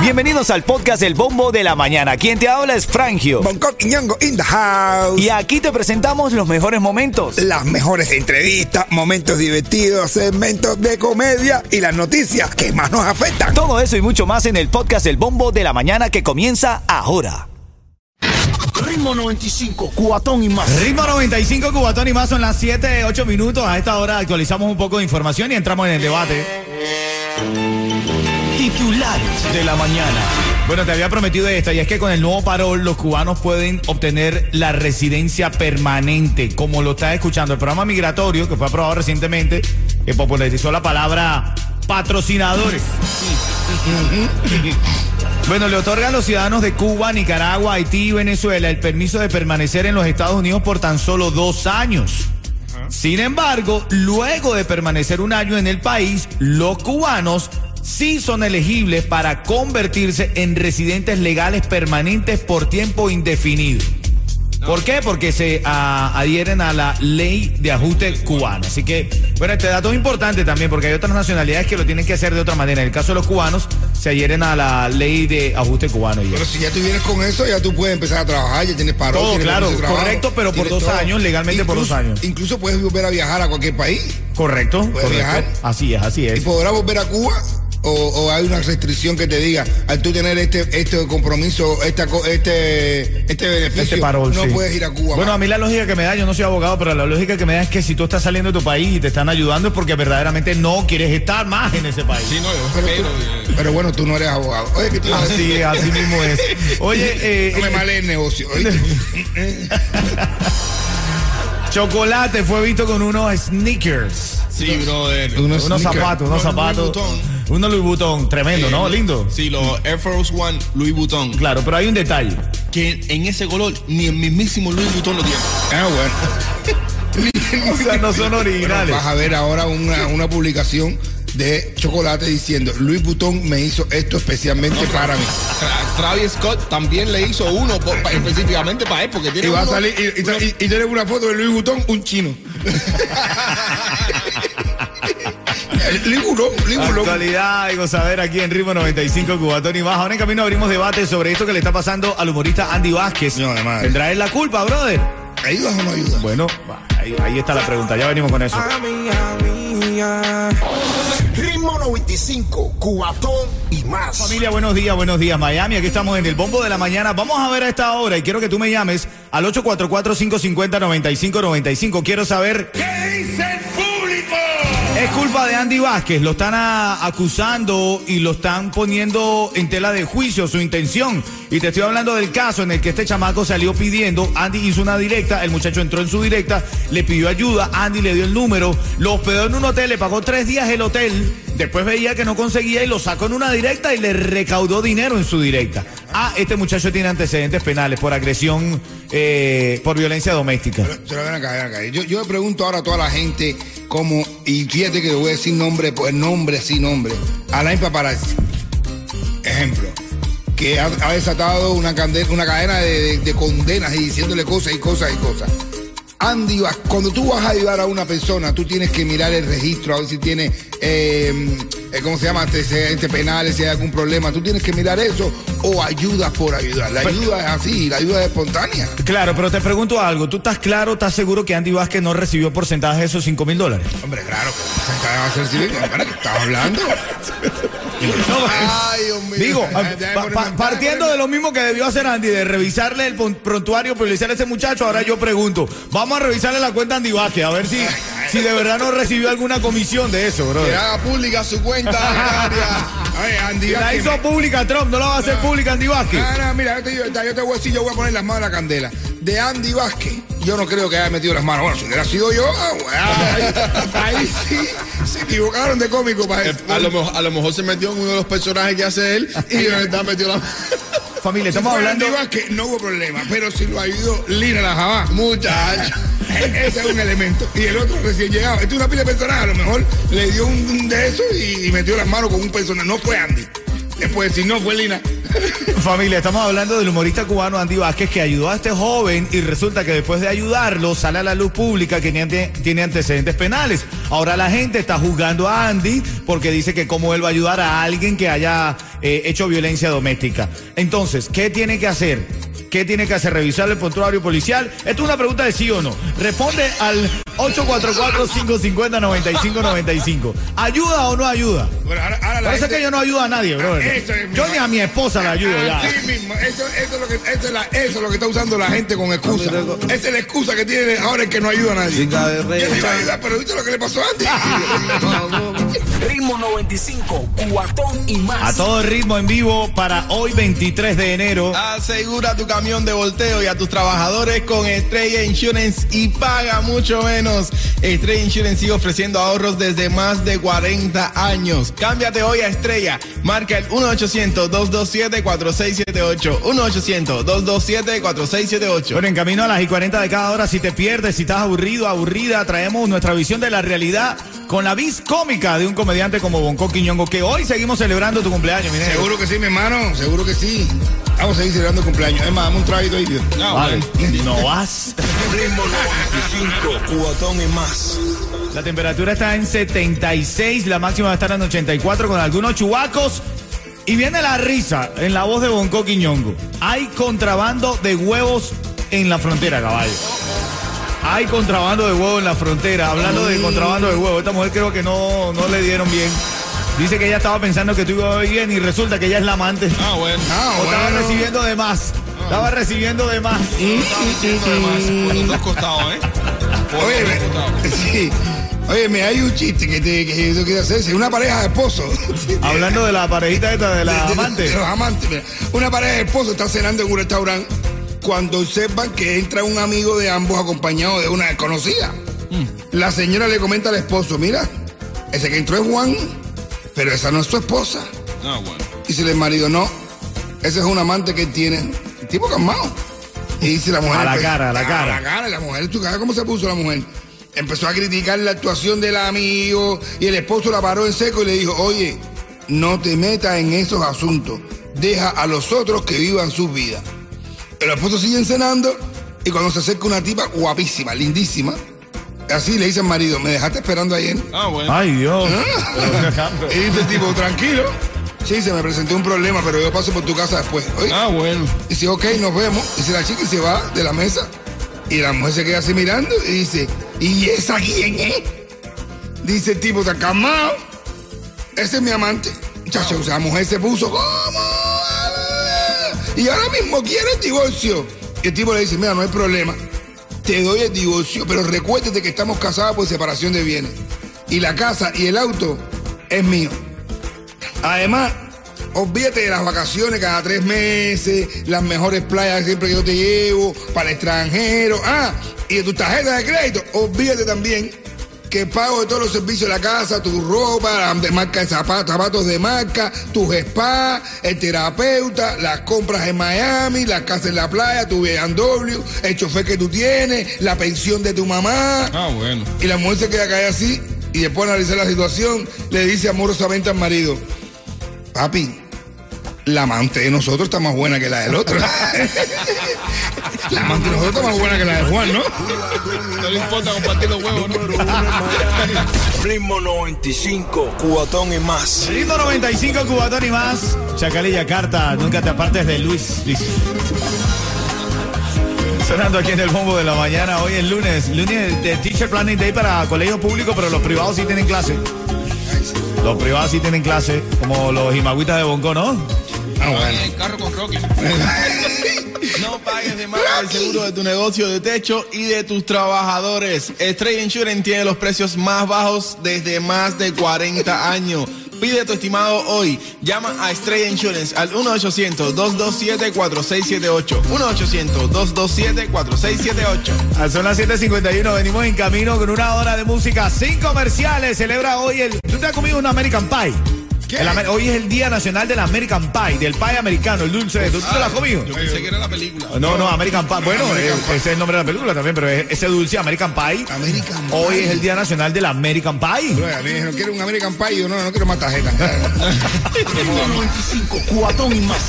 Bienvenidos al podcast El Bombo de la Mañana. Quien te habla es Frangio. Bangkok y Ñongo in the house. Y aquí te presentamos los mejores momentos. Las mejores entrevistas, momentos divertidos, segmentos de comedia y las noticias que más nos afectan. Todo eso y mucho más en el podcast El Bombo de la Mañana que comienza ahora. Ritmo 95, cuatón y más. Ritmo 95, Cubatón y más son las 7, 8 minutos. A esta hora actualizamos un poco de información y entramos en el debate Titulares de la mañana. Bueno, te había prometido esta, y es que con el nuevo parol los cubanos pueden obtener la residencia permanente, como lo estás escuchando. El programa migratorio, que fue aprobado recientemente, que popularizó la palabra patrocinadores. Bueno, le otorga a los ciudadanos de Cuba, Nicaragua, Haití y Venezuela el permiso de permanecer en los Estados Unidos por tan solo dos años. Sin embargo, luego de permanecer un año en el país, los cubanos sí son elegibles para convertirse en residentes legales permanentes por tiempo indefinido. ¿Por qué? Porque se ah, adhieren a la ley de ajuste cubano. Así que, bueno, este dato es importante también porque hay otras nacionalidades que lo tienen que hacer de otra manera. En el caso de los cubanos, se adhieren a la ley de ajuste cubano. Y Pero si ya tú vienes con eso, ya tú puedes empezar a trabajar, ya tienes paro. Todo, tienes claro, trabajo, correcto, pero por dos años, legalmente por dos años. Incluso puedes volver a viajar a cualquier país. correcto, ¿Puedes correcto. viajar? Así es, así ¿Y es. podrás volver a Cuba? O, o hay una restricción que te diga, al tú tener este este compromiso, esta, co- este, este beneficio, Este parol, no sí. puedes ir a Cuba. Bueno, a mí la lógica que me da, yo no soy abogado, pero la lógica que me da es que si tú estás saliendo de tu país y te están ayudando es porque verdaderamente no quieres estar más en ese país. Sí, no, yo pero, espero. tú- pero bueno, tú no eres abogado. Oye, ¿qué te a? Así, así mismo es. Oye, eh, No me males el negocio. Chocolate fue visto con unos sneakers. Sí, brother. Unos Unos sneakers. zapatos, unos Unos zapatos. Louis Unos Louis Vuitton, tremendo, ¿no? Lindo. Sí, los Air Force One Louis Vuitton. Claro, pero hay un detalle. Que en ese color ni el mismísimo Louis Vuitton lo tiene. Ah, bueno. O sea, no son originales. Vas a ver ahora una, una publicación de chocolate diciendo Luis Butón me hizo esto especialmente para mí. Tra- Travis Scott también le hizo uno por- pa- específicamente para él, porque tiene Y va a uno- salir y, y, y- y tiene una foto de Luis Butón, un chino. Luis Butón. Actualidad y gozadera aquí en Ritmo 95 Cubatón y más. Ahora en camino abrimos debate sobre esto que le está pasando al humorista Andy Vázquez. No, de madre. ¿Tendrá él la culpa, brother? ¿Ayudas o no ayudas? Bueno, ahí, ahí está la pregunta. Ya venimos con eso. Ritmo 95, cuatón y más. Familia, buenos días, buenos días, Miami. Aquí estamos en el bombo de la mañana. Vamos a ver a esta hora y quiero que tú me llames al 844-550-9595. Quiero saber. ¿Qué dice el? Es culpa de Andy Vázquez. Lo están acusando y lo están poniendo en tela de juicio su intención. Y te estoy hablando del caso en el que este chamaco salió pidiendo. Andy hizo una directa. El muchacho entró en su directa, le pidió ayuda. Andy le dio el número, lo hospedó en un hotel, le pagó tres días el hotel. Después veía que no conseguía y lo sacó en una directa y le recaudó dinero en su directa. Ah, este muchacho tiene antecedentes penales por agresión, eh, por violencia doméstica. Yo, yo pregunto ahora a toda la gente cómo, y fíjate que voy a decir nombre, pues nombre, sí nombre. Alain Paparazzi. Ejemplo. Que ha, desatado una, cadena de, de- de condenas y diciéndole cosas y cosas y cosas. Andy, cuando tú vas a ayudar a una persona, tú tienes que mirar el registro, a ver si tiene, eh, eh, ¿cómo se llama? Antecedentes penales, si hay algún problema. Tú tienes que mirar eso o ayudas por ayudar. La ayuda es así, la ayuda es espontánea. Claro, pero te pregunto algo. ¿Tú estás claro, estás seguro que Andy Vázquez no recibió porcentaje de esos 5 mil dólares? Hombre, claro, se va a hacer civil. ¿Qué estás hablando? Ay, Dios mío. Digo, pa- pa- partiendo de lo mismo que debió hacer Andy, de revisarle el prontuario, priorizar a ese muchacho, ahora yo pregunto, vamos a revisarle la cuenta a Andy Vázquez, a ver si, si de verdad no recibió alguna comisión de eso, bro. Que haga pública su cuenta. Ay, Andy La hizo pública Trump, no la va a hacer pública Andy Vázquez. No, no, mira, yo te, digo, yo te voy a decir, yo voy a poner las manos en la candela. De Andy Vázquez, yo no creo que haya metido las manos. Bueno, si hubiera sido yo, ah, ahí, ahí sí se equivocaron de cómico para Eh, A lo, mejor, a lo mejor se metió en uno de los personajes que hace él y de verdad metió la Familia, Si estamos fuera hablando... Vázquez, no hubo problema, pero si lo ayudó Lina la Jabá, muchacho. Ese es un elemento. Y el otro recién llegado. Este es una pila de personaje, a lo mejor le dio un, un de eso y, y metió las manos con un personaje. No fue Andy. Después, si no fue Lina, Familia, estamos hablando del humorista cubano Andy Vázquez que ayudó a este joven y resulta que después de ayudarlo sale a la luz pública que tiene, antecedentes penales. Ahora la gente está juzgando a Andy porque dice que cómo él va a ayudar a alguien que haya eh, hecho violencia doméstica. Entonces, ¿qué tiene que hacer? ¿Qué tiene que hacer? ¿Revisar el prontuario policial? Esto es una pregunta de sí o no. Responde al 844-550-9595. ¿Ayuda o no ayuda? Bueno, ahora, ahora la Parece gente- que yo no ayudo a nadie, bro. Eso es Yo ni a mi esposa la ayudo ya. Así mismo, eso, eso es lo que, eso, es la- eso es lo que está usando la gente con excusa. Esa es la excusa que tiene ahora el que no ayuda a nadie. Yo le iba a ayudar, pero ¿viste lo que le pasó antes? Ritmo 95, cuatón y más. A todo ritmo en vivo para hoy 23 de enero. Asegura tu camión de volteo y a tus trabajadores con Estrella Insurance y paga mucho menos. Estrella Insurance sigue ofreciendo ahorros desde más de 40 años. Cámbiate hoy a Estrella. Marca el 1-800-227-4678. 1-800-227-4678. Bueno, en camino a las y 40 de cada hora, si te pierdes, si estás aburrido, aburrida, traemos nuestra visión de la realidad con la vis cómica de un comediante como Bonco Quiñongo, que hoy seguimos celebrando tu cumpleaños, mi. Seguro que sí, mi hermano, seguro que sí. Vamos a seguir celebrando cumpleaños. Es más, dame un traguito ahí, tío. Vale, no vas. Ritmo 95, cuatón y más. La temperatura está en 76, la máxima va a estar en 84 con algunos chubacos. Y viene la risa en la voz de Bonco Quiñongo. Hay contrabando de huevos en la frontera, caballo. Hay contrabando de huevos en la frontera. Hablando de contrabando de huevos, esta mujer creo que no, no le dieron bien. Dice que ella estaba pensando que tú ibas bien y resulta que ella es la amante. Ah, bueno. Ah, o estaba bueno. recibiendo de más. Estaba recibiendo de más. Por los dos costados, ¿eh? Por Oye, los dos costados. me, sí. Oye, me hay un chiste que, te, que yo quiero hacer. Una pareja de esposos. Hablando de la parejita esta de la De- de- amante. de los amantes. mira. Una pareja de esposos está cenando en un restaurante cuando observan que entra un amigo de ambos acompañado de una desconocida. La señora le comenta al esposo, mira, ese que entró es Juan, pero esa no es su esposa. Ah, bueno. Dice el marido, no, ese es un amante que él tiene. El tipo calmado. Y dice la mujer. A la pues, cara, a la cara. A la cara, la mujer, tu cara, ¿cómo se puso la mujer? Empezó a criticar la actuación del amigo y el esposo la paró en seco y le dijo, oye, no te metas en esos asuntos. Deja a los otros que vivan sus vidas. El esposo sigue cenando y cuando se acerca una tipa guapísima, lindísima, así le dice al marido, me dejaste esperando ayer. Ah, bueno. Ay, Dios. Y dice el tipo, tranquilo. Sí, se me presentó un problema, pero yo paso por tu casa después. Oye, Ah, bueno. Dice, ok, nos vemos. Dice la chica y se va de la mesa. Y la mujer se queda así mirando y dice, ¿y esa quién es? Dice el tipo, está calmado. Ese es mi amante. Muchacho, o sea, la mujer se puso, ¿cómo? Y ahora mismo quiere el divorcio. Y el tipo le dice, mira, no hay problema. Te doy el divorcio, pero recuérdate que estamos casados por separación de bienes. Y la casa y el auto es mío. Además, olvídate de las vacaciones cada tres meses, las mejores playas siempre que yo te llevo, para el extranjero. Ah, y de tu tarjeta de crédito, olvídate también que pago de todos los servicios de la casa, tu ropa, de marca de zapatos, zapatos de marca, tus spas, el terapeuta, las compras en Miami, la casa en la playa, tu BMW, el chofer que tú tienes, la pensión de tu mamá. Ah, bueno. Y la mujer se queda caer así y después de analizar la situación le dice amorosamente al marido, papi, la amante de nosotros está más buena que la del otro. la amante de nosotros está más buena que la de Juan, ¿no? No le importa compartir los huevos, ¿no? Ritmo 95, cuatón y más. Ritmo 95, Cubatón y más. Chacalilla Carta, nunca te apartes de Luis. Dice. Sonando aquí en el bombo de la mañana. Hoy es lunes, lunes de Teacher Planning Day para colegios públicos, pero los privados sí tienen clase. Los privados sí tienen clase, como los imagüitas de Bonco, ¿no? Ah, bueno. El carro con Rocky. No pagues de más el seguro de tu negocio de techo y de tus trabajadores. Estrella Insurance tiene los precios más bajos desde más de 40 años. Pide tu estimado hoy. Llama a Estrella Insurance al 1-800-227-4678. 1-800-227-4678. Ah, Son las 7:51, venimos en camino con una hora de música sin comerciales. Celebra hoy el. ¿Tú te has comido un American Pie? ¿Qué? El amer- hoy es el Día Nacional del American Pie, del pie americano, el dulce. ¿Tú te lo has comido? Yo pensé que era la película. No, no, American Pie. Bueno, American eh, Pie. ese es el nombre de la película también, pero es- ese dulce American Pie. American Hoy Pie. es el Día Nacional del American Pie. Bro, a mí me dijeron, quiero un American Pie. Y yo, no, no quiero más tarjetas. Ritmo 95, cuatón y más.